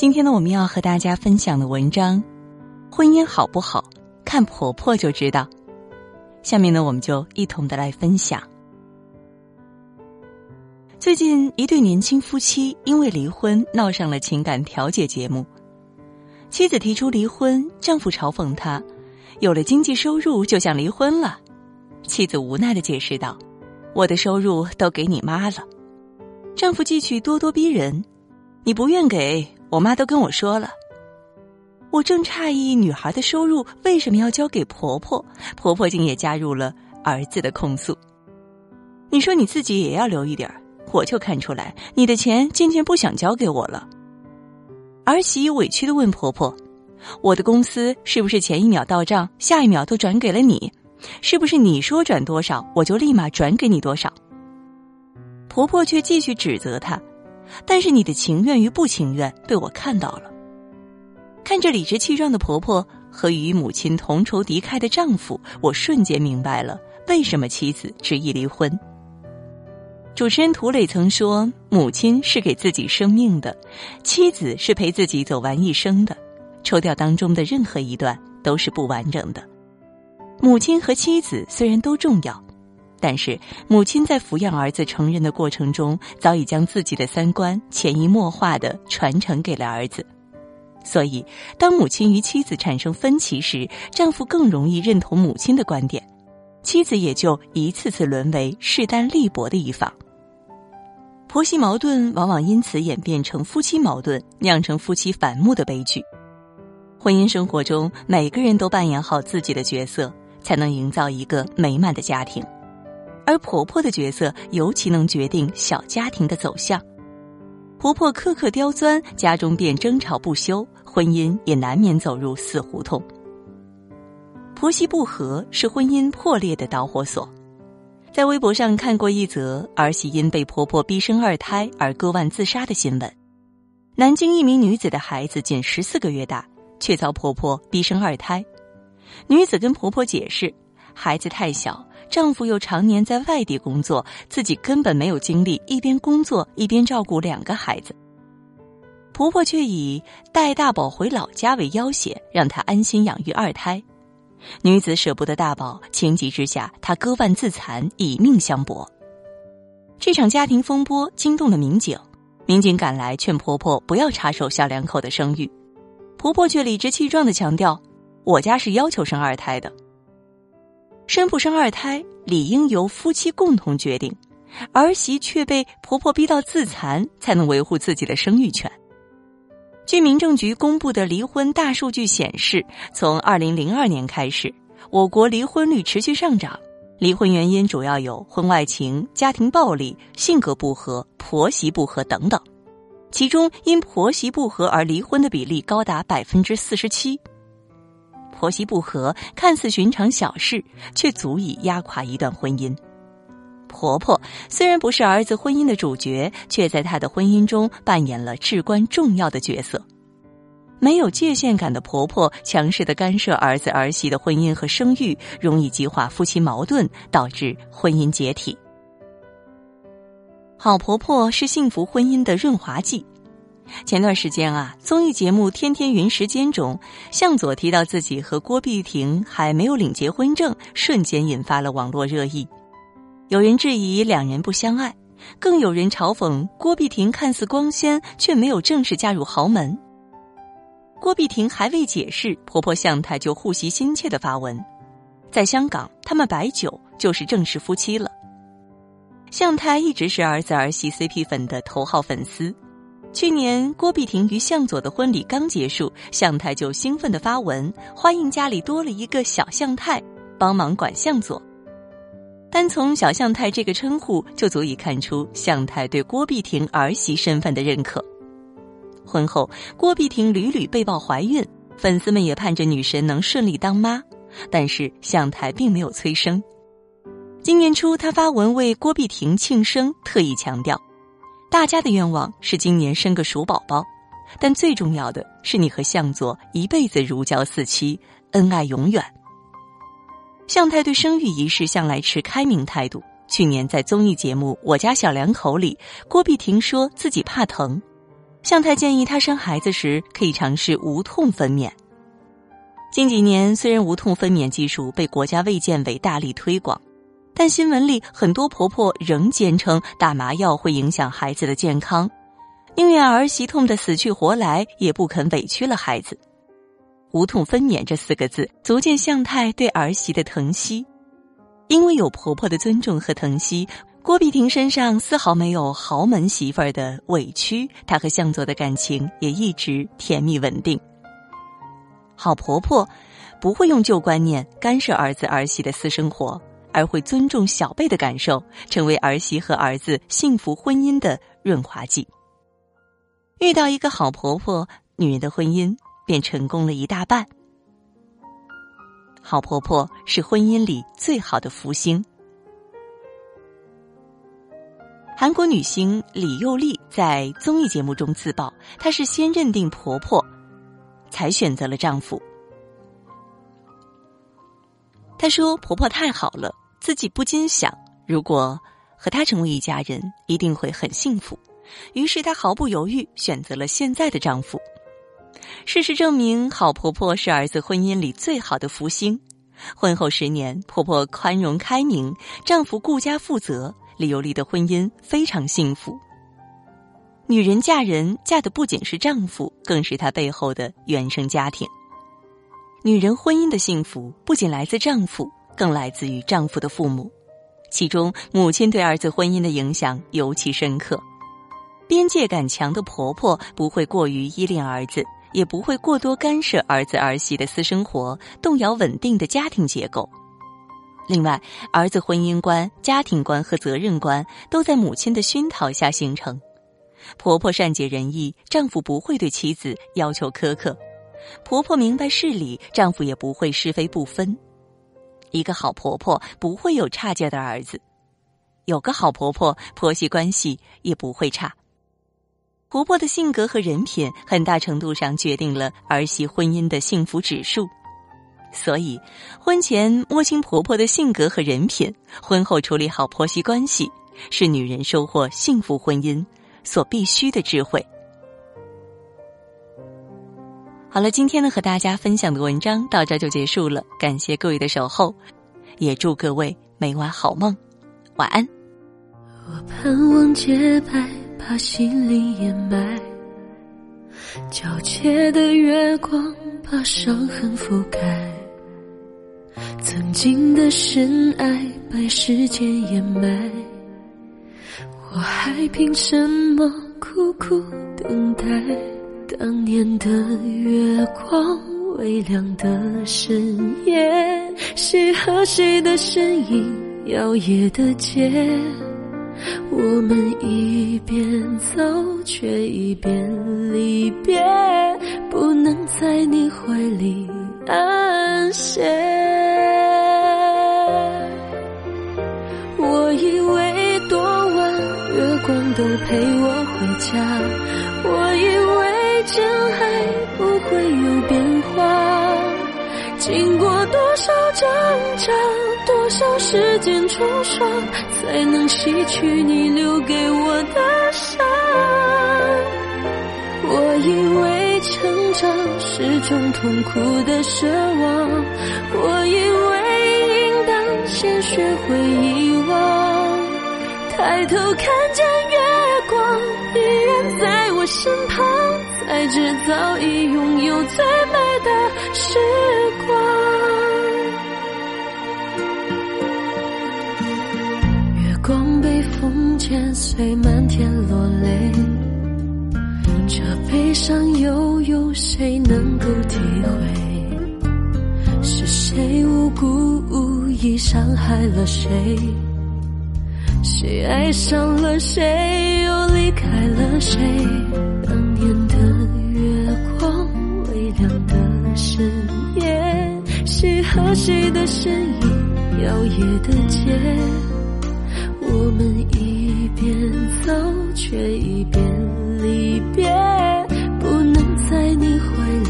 今天呢，我们要和大家分享的文章，婚姻好不好，看婆婆就知道。下面呢，我们就一同的来分享。最近，一对年轻夫妻因为离婚闹上了情感调解节目。妻子提出离婚，丈夫嘲讽她：“有了经济收入就想离婚了。”妻子无奈的解释道：“我的收入都给你妈了。”丈夫继续咄咄逼人：“你不愿给我妈都跟我说了。”我正诧异女孩的收入为什么要交给婆婆，婆婆竟也加入了儿子的控诉。你说你自己也要留一点儿，我就看出来你的钱渐渐不想交给我了。儿媳委屈的问婆婆：“我的公司是不是前一秒到账，下一秒都转给了你？是不是你说转多少，我就立马转给你多少？”婆婆却继续指责她：“但是你的情愿与不情愿被我看到了。”看着理直气壮的婆婆和与母亲同仇敌忾的丈夫，我瞬间明白了为什么妻子执意离婚。主持人涂磊曾说：“母亲是给自己生命的，妻子是陪自己走完一生的。抽掉当中的任何一段都是不完整的。母亲和妻子虽然都重要，但是母亲在抚养儿子成人的过程中，早已将自己的三观潜移默化的传承给了儿子。所以，当母亲与妻子产生分歧时，丈夫更容易认同母亲的观点。”妻子也就一次次沦为势单力薄的一方，婆媳矛盾往往因此演变成夫妻矛盾，酿成夫妻反目的悲剧。婚姻生活中，每个人都扮演好自己的角色，才能营造一个美满的家庭。而婆婆的角色尤其能决定小家庭的走向。婆婆苛刻刁钻，家中便争吵不休，婚姻也难免走入死胡同。婆媳不和是婚姻破裂的导火索。在微博上看过一则儿媳因被婆婆逼生二胎而割腕自杀的新闻。南京一名女子的孩子仅十四个月大，却遭婆婆逼生二胎。女子跟婆婆解释，孩子太小，丈夫又常年在外地工作，自己根本没有精力一边工作一边照顾两个孩子。婆婆却以带大宝回老家为要挟，让她安心养育二胎。女子舍不得大宝，情急之下，她割腕自残，以命相搏。这场家庭风波惊动了民警，民警赶来劝婆婆不要插手小两口的生育，婆婆却理直气壮的强调：“我家是要求生二胎的，生不生二胎理应由夫妻共同决定，儿媳却被婆婆逼到自残，才能维护自己的生育权。”据民政局公布的离婚大数据显示，从二零零二年开始，我国离婚率持续上涨。离婚原因主要有婚外情、家庭暴力、性格不合、婆媳不和等等。其中，因婆媳不和而离婚的比例高达百分之四十七。婆媳不和看似寻常小事，却足以压垮一段婚姻。婆婆虽然不是儿子婚姻的主角，却在她的婚姻中扮演了至关重要的角色。没有界限感的婆婆，强势的干涉儿子儿媳的婚姻和生育，容易激化夫妻矛盾，导致婚姻解体。好婆婆是幸福婚姻的润滑剂。前段时间啊，综艺节目《天天云时间》中，向佐提到自己和郭碧婷还没有领结婚证，瞬间引发了网络热议。有人质疑两人不相爱，更有人嘲讽郭碧婷看似光鲜，却没有正式嫁入豪门。郭碧婷还未解释，婆婆向太就护惜心切的发文，在香港，他们摆酒就是正式夫妻了。向太一直是儿子儿媳 CP 粉的头号粉丝，去年郭碧婷与向佐的婚礼刚结束，向太就兴奋的发文，欢迎家里多了一个小向太，帮忙管向佐。单从小向太这个称呼，就足以看出向太对郭碧婷儿媳身份的认可。婚后，郭碧婷屡屡被曝怀孕，粉丝们也盼着女神能顺利当妈，但是向太并没有催生。今年初，他发文为郭碧婷庆生，特意强调，大家的愿望是今年生个鼠宝宝，但最重要的是你和向佐一辈子如胶似漆，恩爱永远。向太对生育仪式向来持开明态度。去年在综艺节目《我家小两口》里，郭碧婷说自己怕疼，向太建议她生孩子时可以尝试无痛分娩。近几年，虽然无痛分娩技术被国家卫健委大力推广，但新闻里很多婆婆仍坚称打麻药会影响孩子的健康，宁愿儿媳痛得死去活来，也不肯委屈了孩子。无痛分娩这四个字，足见向太对儿媳的疼惜。因为有婆婆的尊重和疼惜，郭碧婷身上丝毫没有豪门媳妇儿的委屈，她和向佐的感情也一直甜蜜稳定。好婆婆不会用旧观念干涉儿子儿媳的私生活，而会尊重小辈的感受，成为儿媳和儿子幸福婚姻的润滑剂。遇到一个好婆婆，女人的婚姻便成功了一大半。好婆婆是婚姻里最好的福星。韩国女星李幼丽在综艺节目中自曝，她是先认定婆婆。才选择了丈夫。她说：“婆婆太好了，自己不禁想，如果和她成为一家人，一定会很幸福。”于是她毫不犹豫选择了现在的丈夫。事实证明，好婆婆是儿子婚姻里最好的福星。婚后十年，婆婆宽容开明，丈夫顾家负责，李由丽的婚姻非常幸福。女人嫁人，嫁的不仅是丈夫，更是她背后的原生家庭。女人婚姻的幸福，不仅来自丈夫，更来自于丈夫的父母。其中，母亲对儿子婚姻的影响尤其深刻。边界感强的婆婆不会过于依恋儿子，也不会过多干涉儿子儿媳的私生活，动摇稳定的家庭结构。另外，儿子婚姻观、家庭观和责任观都在母亲的熏陶下形成。婆婆善解人意，丈夫不会对妻子要求苛刻；婆婆明白事理，丈夫也不会是非不分。一个好婆婆不会有差劲的儿子，有个好婆婆，婆媳关系也不会差。婆婆的性格和人品，很大程度上决定了儿媳婚姻的幸福指数。所以，婚前摸清婆婆的性格和人品，婚后处理好婆媳关系，是女人收获幸福婚姻。所必须的智慧。好了，今天呢和大家分享的文章到这就结束了，感谢各位的守候，也祝各位每晚好梦，晚安。我盼望洁白，把心灵掩埋，皎洁的月光把伤痕覆盖，曾经的深爱被时间掩埋。我还凭什么苦苦等待？当年的月光，微亮的深夜，谁和谁的身影摇曳的街？我们一边走，却一边离别，不能在你怀里安歇。我以为多晚，月光都陪我回家，我以为真爱不会有变化。经过多少挣扎，多少时间冲刷，才能洗去你留给我的伤？我以为成长是种痛苦的奢望，我以为应当先学会遗忘，抬头看见月光，依然在。我身旁，才知早已拥有最美的时光。月光被风剪碎，漫天落泪。这悲伤又有谁能够体会？是谁无辜无意伤害了谁？谁爱上了谁？又离开了谁？和谁的身影摇曳的街？我们一边走，却一边离别，不能在你怀里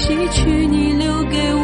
吸取你留给我。